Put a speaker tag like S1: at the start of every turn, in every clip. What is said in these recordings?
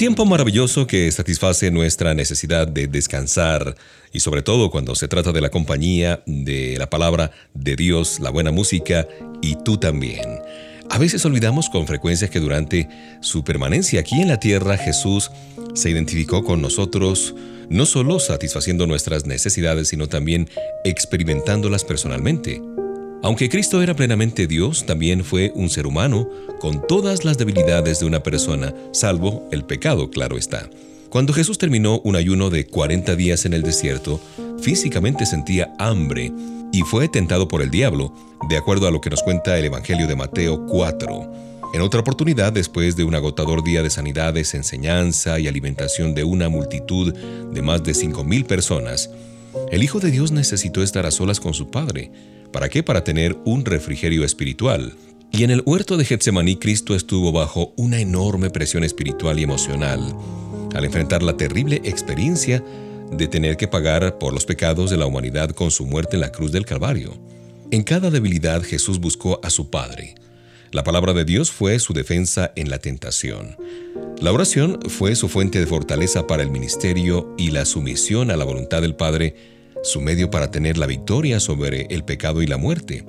S1: Tiempo maravilloso que satisface nuestra necesidad de descansar y sobre todo cuando se trata de la compañía, de la palabra de Dios, la buena música y tú también. A veces olvidamos con frecuencia que durante su permanencia aquí en la tierra Jesús se identificó con nosotros no solo satisfaciendo nuestras necesidades, sino también experimentándolas personalmente. Aunque Cristo era plenamente Dios, también fue un ser humano con todas las debilidades de una persona, salvo el pecado, claro está. Cuando Jesús terminó un ayuno de 40 días en el desierto, físicamente sentía hambre y fue tentado por el diablo, de acuerdo a lo que nos cuenta el Evangelio de Mateo 4. En otra oportunidad, después de un agotador día de sanidades, enseñanza y alimentación de una multitud de más de 5.000 personas, el Hijo de Dios necesitó estar a solas con su Padre ¿Para qué? Para tener un refrigerio espiritual. Y en el huerto de Getsemaní Cristo estuvo bajo una enorme presión espiritual y emocional al enfrentar la terrible experiencia de tener que pagar por los pecados de la humanidad con su muerte en la cruz del Calvario. En cada debilidad Jesús buscó a su Padre. La palabra de Dios fue su defensa en la tentación. La oración fue su fuente de fortaleza para el ministerio y la sumisión a la voluntad del Padre su medio para tener la victoria sobre el pecado y la muerte.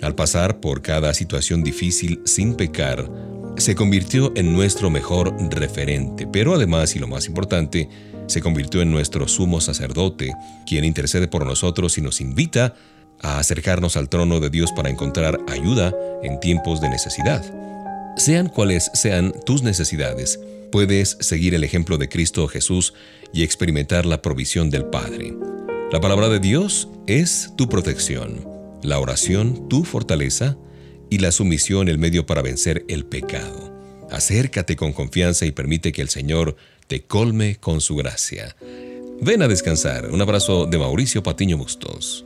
S1: Al pasar por cada situación difícil sin pecar, se convirtió en nuestro mejor referente, pero además, y lo más importante, se convirtió en nuestro sumo sacerdote, quien intercede por nosotros y nos invita a acercarnos al trono de Dios para encontrar ayuda en tiempos de necesidad. Sean cuales sean tus necesidades, puedes seguir el ejemplo de Cristo Jesús y experimentar la provisión del Padre. La palabra de Dios es tu protección, la oración tu fortaleza y la sumisión el medio para vencer el pecado. Acércate con confianza y permite que el Señor te colme con su gracia. Ven a descansar. Un abrazo de Mauricio Patiño Bustos.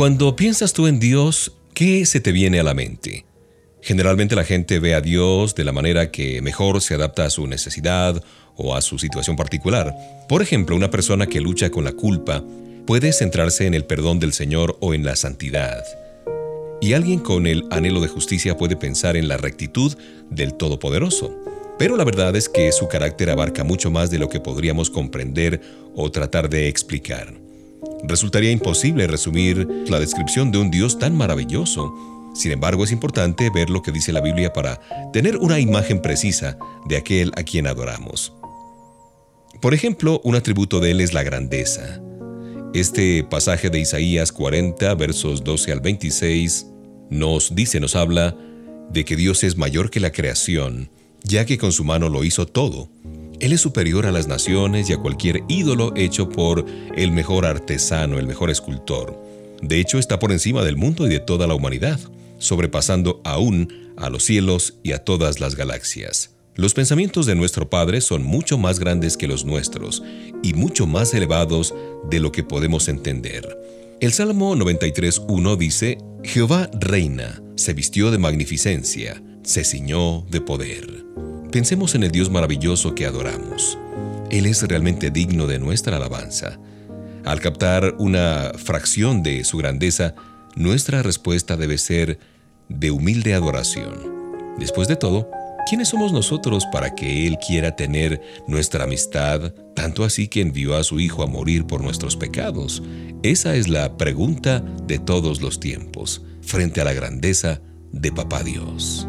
S1: Cuando piensas tú en Dios, ¿qué se te viene a la mente? Generalmente la gente ve a Dios de la manera que mejor se adapta a su necesidad o a su situación particular. Por ejemplo, una persona que lucha con la culpa puede centrarse en el perdón del Señor o en la santidad. Y alguien con el anhelo de justicia puede pensar en la rectitud del Todopoderoso. Pero la verdad es que su carácter abarca mucho más de lo que podríamos comprender o tratar de explicar. Resultaría imposible resumir la descripción de un Dios tan maravilloso sin embargo, es importante ver lo que dice la Biblia para tener una imagen precisa de aquel a quien adoramos. Por ejemplo, un atributo de él es la grandeza. Este pasaje de Isaías 40, versos 12 al 26, nos dice, nos habla de que Dios es mayor que la creación, ya que con su mano lo hizo todo. Él es superior a las naciones y a cualquier ídolo hecho por el mejor artesano, el mejor escultor. De hecho, está por encima del mundo y de toda la humanidad sobrepasando aún a los cielos y a todas las galaxias. Los pensamientos de nuestro Padre son mucho más grandes que los nuestros y mucho más elevados de lo que podemos entender. El Salmo 93.1 dice, Jehová reina, se vistió de magnificencia, se ciñó de poder. Pensemos en el Dios maravilloso que adoramos. Él es realmente digno de nuestra alabanza. Al captar una fracción de su grandeza, nuestra respuesta debe ser de humilde adoración. Después de todo, ¿quiénes somos nosotros para que Él quiera tener nuestra amistad, tanto así que envió a su Hijo a morir por nuestros pecados? Esa es la pregunta de todos los tiempos, frente a la grandeza de Papá Dios.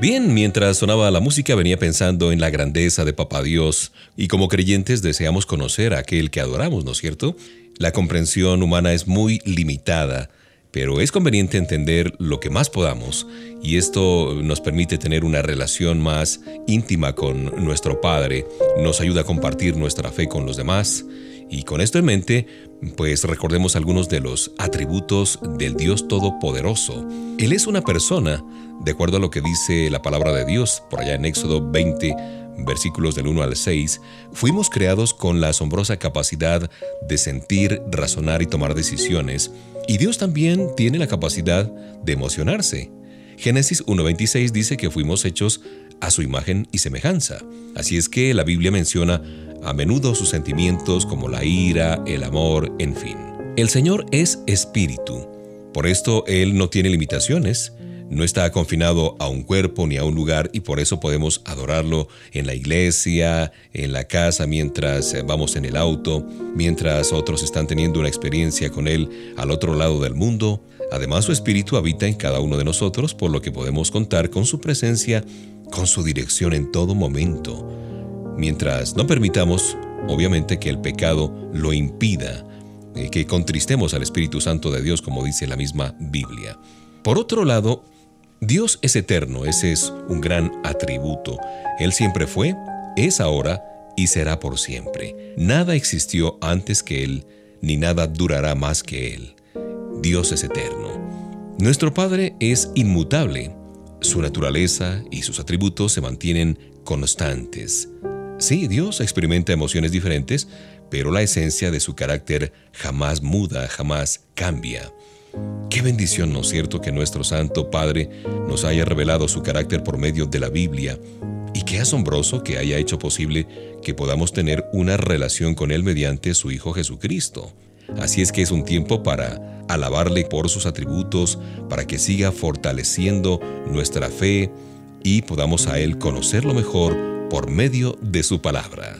S1: Bien, mientras sonaba la música venía pensando en la grandeza de Papá Dios. Y como creyentes deseamos conocer a aquel que adoramos, ¿no es cierto? La comprensión humana es muy limitada, pero es conveniente entender lo que más podamos. Y esto nos permite tener una relación más íntima con nuestro Padre, nos ayuda a compartir nuestra fe con los demás y con esto en mente, pues recordemos algunos de los atributos del Dios Todopoderoso. Él es una persona, de acuerdo a lo que dice la palabra de Dios, por allá en Éxodo 20, versículos del 1 al 6, fuimos creados con la asombrosa capacidad de sentir, razonar y tomar decisiones, y Dios también tiene la capacidad de emocionarse. Génesis 1.26 dice que fuimos hechos a su imagen y semejanza. Así es que la Biblia menciona a menudo sus sentimientos como la ira, el amor, en fin. El Señor es espíritu. Por esto Él no tiene limitaciones, no está confinado a un cuerpo ni a un lugar y por eso podemos adorarlo en la iglesia, en la casa, mientras vamos en el auto, mientras otros están teniendo una experiencia con Él al otro lado del mundo. Además su espíritu habita en cada uno de nosotros, por lo que podemos contar con su presencia, con su dirección en todo momento mientras no permitamos, obviamente, que el pecado lo impida, eh, que contristemos al Espíritu Santo de Dios, como dice la misma Biblia. Por otro lado, Dios es eterno, ese es un gran atributo. Él siempre fue, es ahora y será por siempre. Nada existió antes que Él, ni nada durará más que Él. Dios es eterno. Nuestro Padre es inmutable. Su naturaleza y sus atributos se mantienen constantes. Sí, Dios experimenta emociones diferentes, pero la esencia de su carácter jamás muda, jamás cambia. Qué bendición, ¿no es cierto?, que nuestro Santo Padre nos haya revelado su carácter por medio de la Biblia, y qué asombroso que haya hecho posible que podamos tener una relación con Él mediante su Hijo Jesucristo. Así es que es un tiempo para alabarle por sus atributos, para que siga fortaleciendo nuestra fe y podamos a Él conocerlo mejor por medio de su palabra.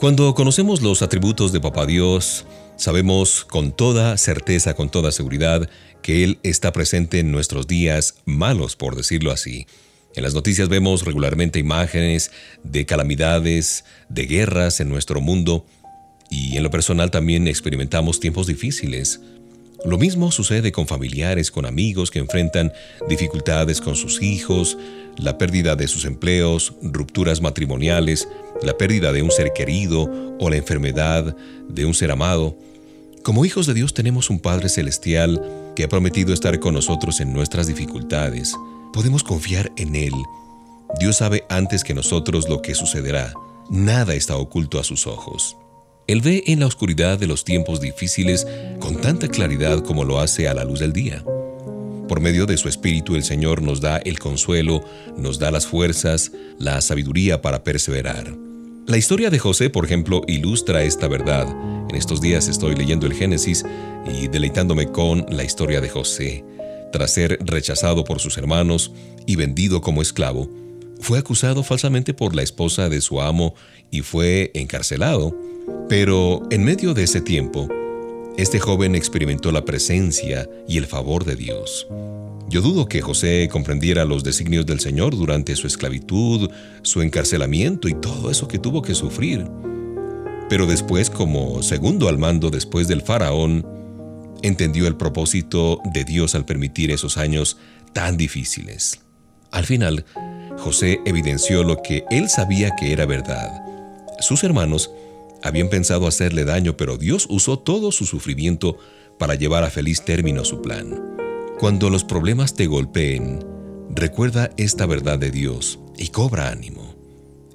S1: Cuando conocemos los atributos de Papá Dios, sabemos con toda certeza, con toda seguridad, que Él está presente en nuestros días malos, por decirlo así. En las noticias vemos regularmente imágenes de calamidades, de guerras en nuestro mundo, y en lo personal también experimentamos tiempos difíciles. Lo mismo sucede con familiares, con amigos que enfrentan dificultades con sus hijos, la pérdida de sus empleos, rupturas matrimoniales, la pérdida de un ser querido o la enfermedad de un ser amado. Como hijos de Dios tenemos un Padre Celestial que ha prometido estar con nosotros en nuestras dificultades. Podemos confiar en Él. Dios sabe antes que nosotros lo que sucederá. Nada está oculto a sus ojos. Él ve en la oscuridad de los tiempos difíciles con tanta claridad como lo hace a la luz del día. Por medio de su Espíritu el Señor nos da el consuelo, nos da las fuerzas, la sabiduría para perseverar. La historia de José, por ejemplo, ilustra esta verdad. En estos días estoy leyendo el Génesis y deleitándome con la historia de José. Tras ser rechazado por sus hermanos y vendido como esclavo, fue acusado falsamente por la esposa de su amo y fue encarcelado. Pero en medio de ese tiempo, este joven experimentó la presencia y el favor de Dios. Yo dudo que José comprendiera los designios del Señor durante su esclavitud, su encarcelamiento y todo eso que tuvo que sufrir. Pero después, como segundo al mando después del faraón, entendió el propósito de Dios al permitir esos años tan difíciles. Al final, José evidenció lo que él sabía que era verdad. Sus hermanos habían pensado hacerle daño, pero Dios usó todo su sufrimiento para llevar a feliz término su plan. Cuando los problemas te golpeen, recuerda esta verdad de Dios y cobra ánimo.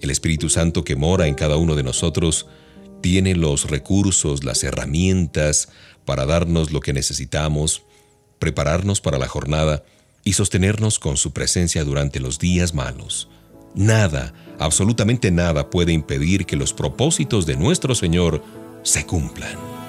S1: El Espíritu Santo que mora en cada uno de nosotros tiene los recursos, las herramientas para darnos lo que necesitamos, prepararnos para la jornada y sostenernos con su presencia durante los días malos. Nada, absolutamente nada puede impedir que los propósitos de nuestro Señor se cumplan.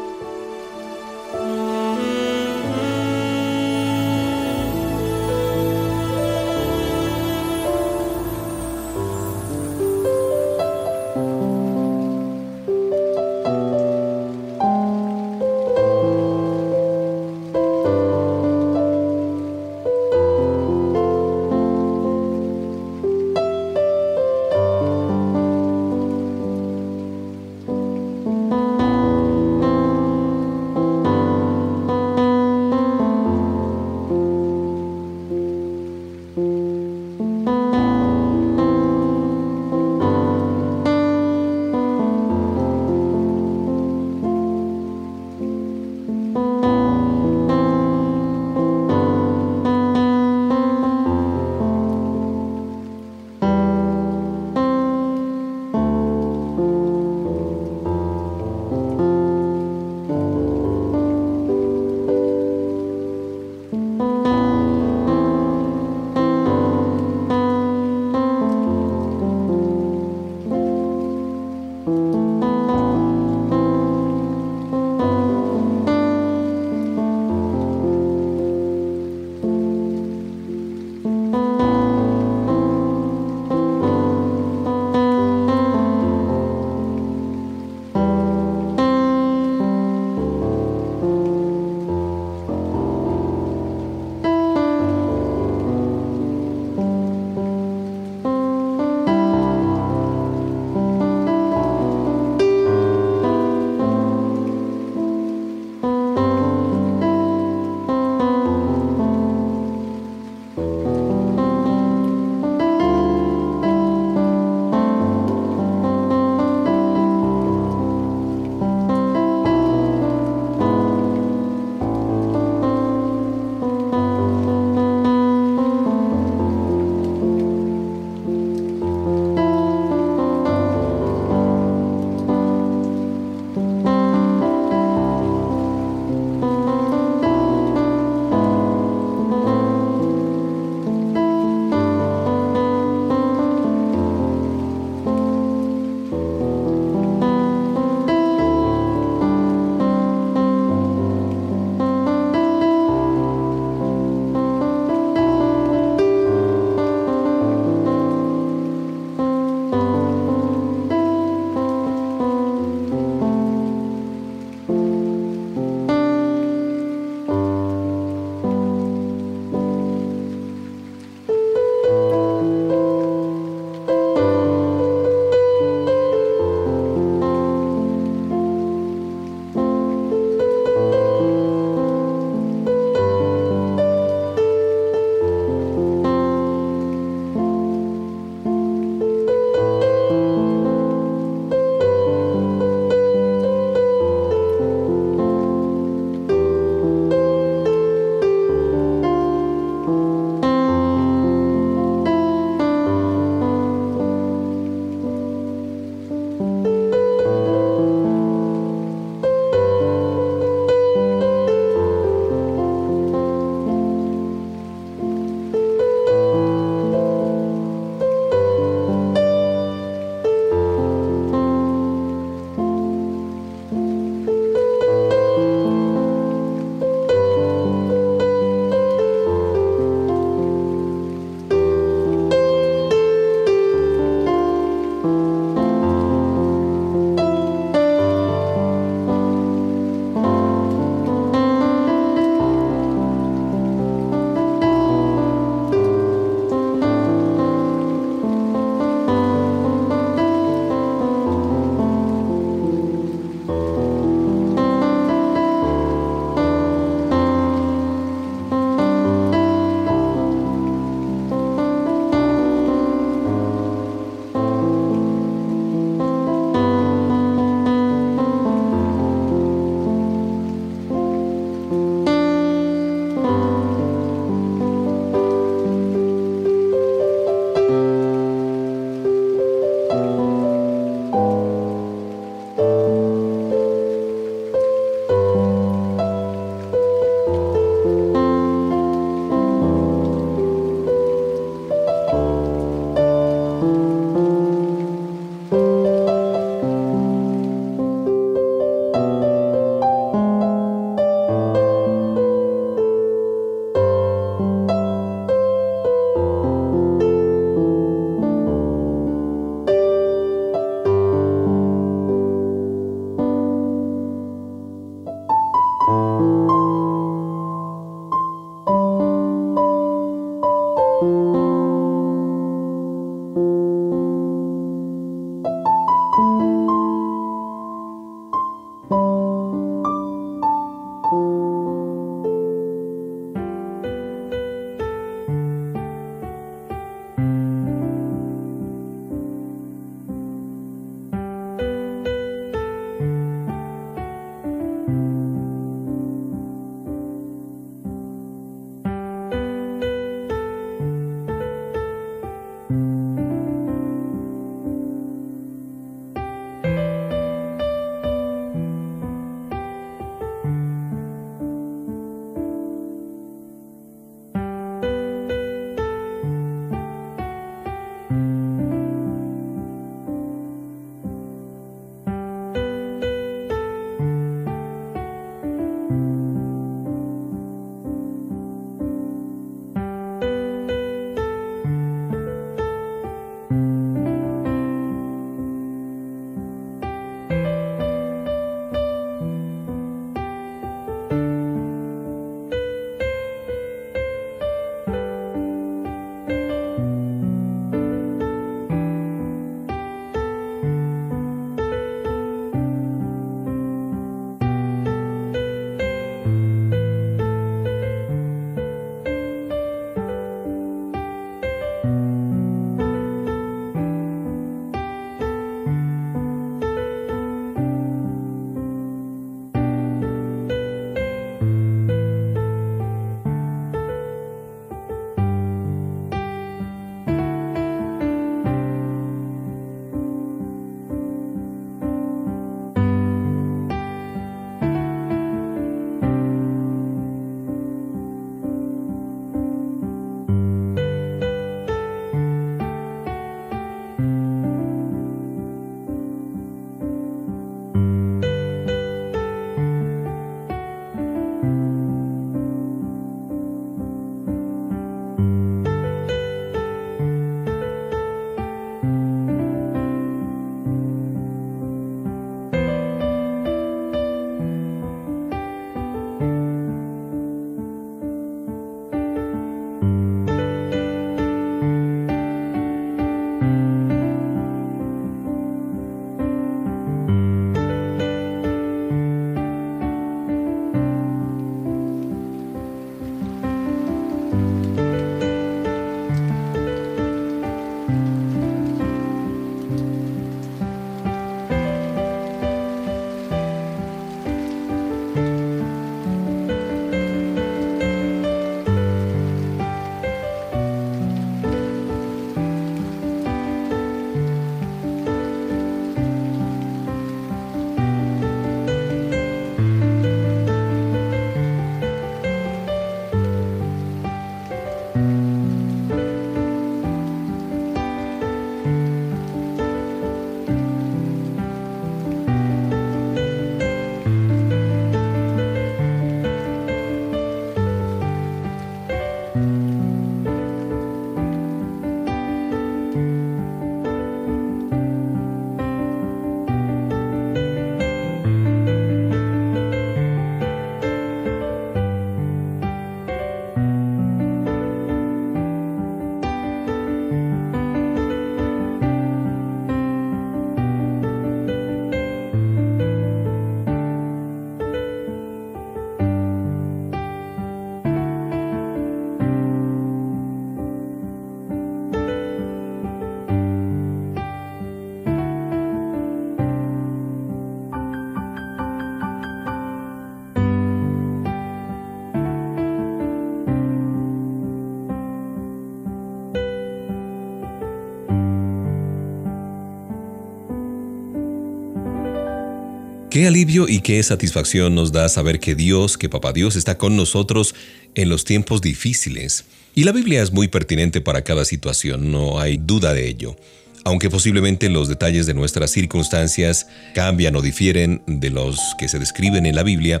S1: Qué alivio y qué satisfacción nos da saber que Dios, que Papá Dios está con nosotros en los tiempos difíciles. Y la Biblia es muy pertinente para cada situación, no hay duda de ello. Aunque posiblemente los detalles de nuestras circunstancias cambian o difieren de los que se describen en la Biblia,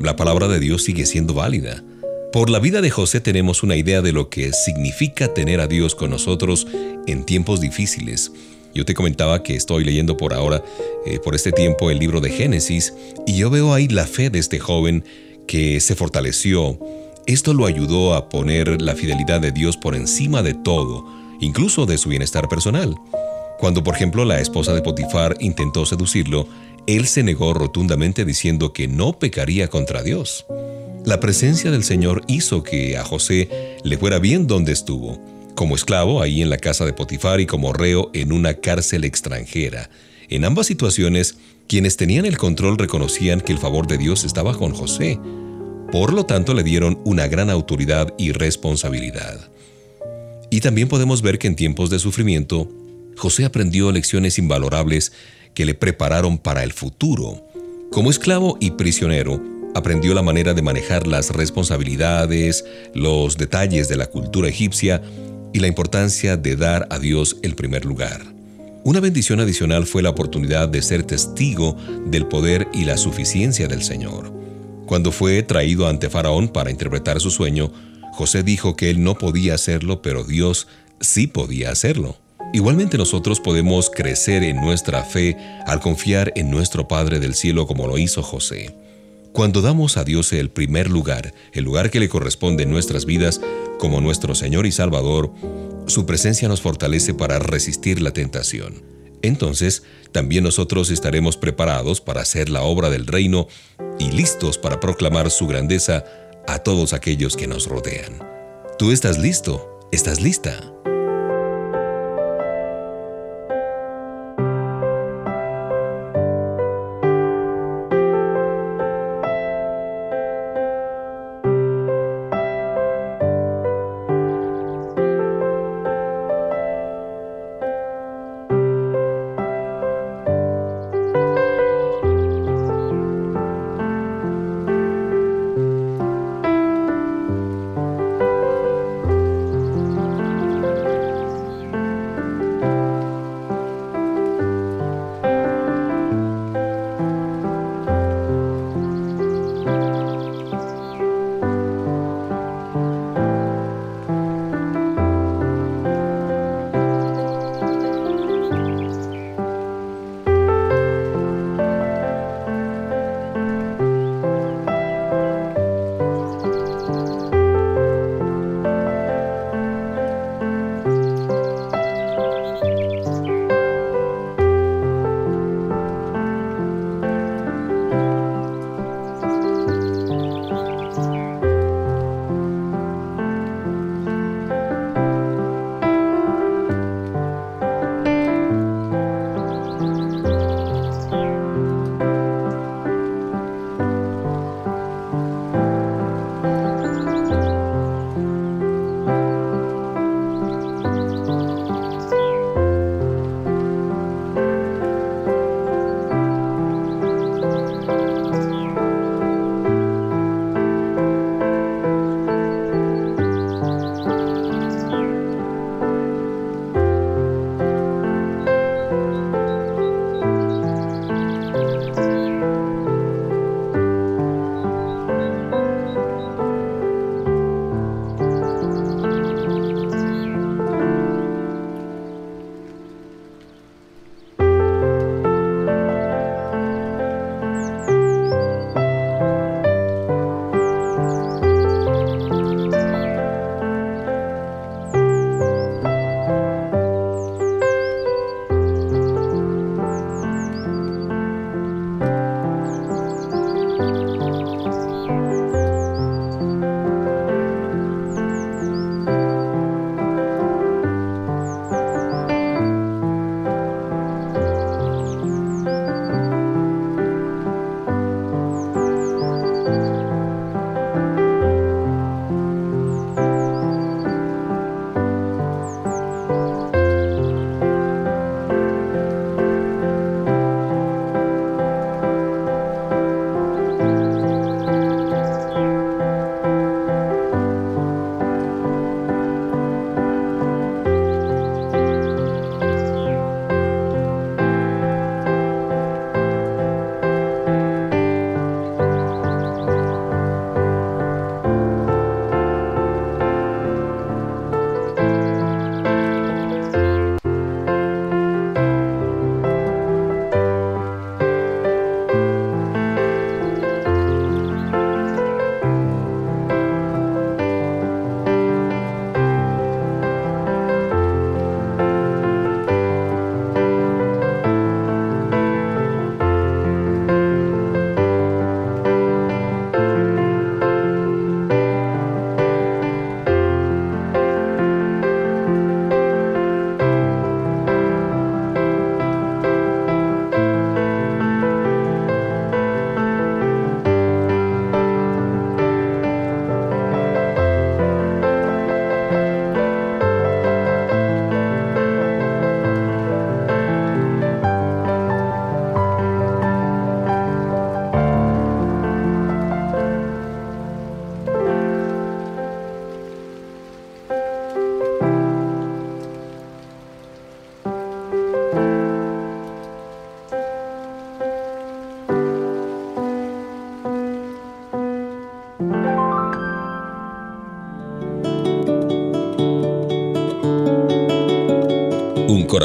S1: la palabra de Dios sigue siendo válida. Por la vida de José tenemos una idea de lo que significa tener a Dios con nosotros en tiempos difíciles. Yo te comentaba que estoy leyendo por ahora, eh, por este tiempo, el libro de Génesis, y yo veo ahí la fe de este joven que se fortaleció. Esto lo ayudó a poner la fidelidad de Dios por encima de todo, incluso de su bienestar personal. Cuando, por ejemplo, la esposa de Potifar intentó seducirlo, él se negó rotundamente diciendo que no pecaría contra Dios. La presencia del Señor hizo que a José le fuera bien donde estuvo como esclavo ahí en la casa de Potifar y como reo en una cárcel extranjera. En ambas situaciones, quienes tenían el control reconocían que el favor de Dios estaba con José. Por lo tanto, le dieron una gran autoridad y responsabilidad. Y también podemos ver que en tiempos de sufrimiento, José aprendió lecciones invalorables que le prepararon para el futuro. Como esclavo y prisionero, aprendió la manera de manejar las responsabilidades, los detalles de la cultura egipcia y la importancia de dar a Dios el primer lugar. Una bendición adicional fue la oportunidad de ser testigo del poder y la suficiencia del Señor. Cuando fue traído ante Faraón para interpretar su sueño, José dijo que él no podía hacerlo, pero Dios sí podía hacerlo. Igualmente nosotros podemos crecer en nuestra fe al confiar en nuestro Padre del Cielo como lo hizo José. Cuando damos a Dios el primer lugar, el lugar que le corresponde en nuestras vidas, como nuestro Señor y Salvador, su presencia nos fortalece para resistir la tentación. Entonces, también nosotros estaremos preparados para hacer la obra del reino y listos para proclamar su grandeza a todos aquellos que nos rodean. ¿Tú estás listo? ¿Estás lista?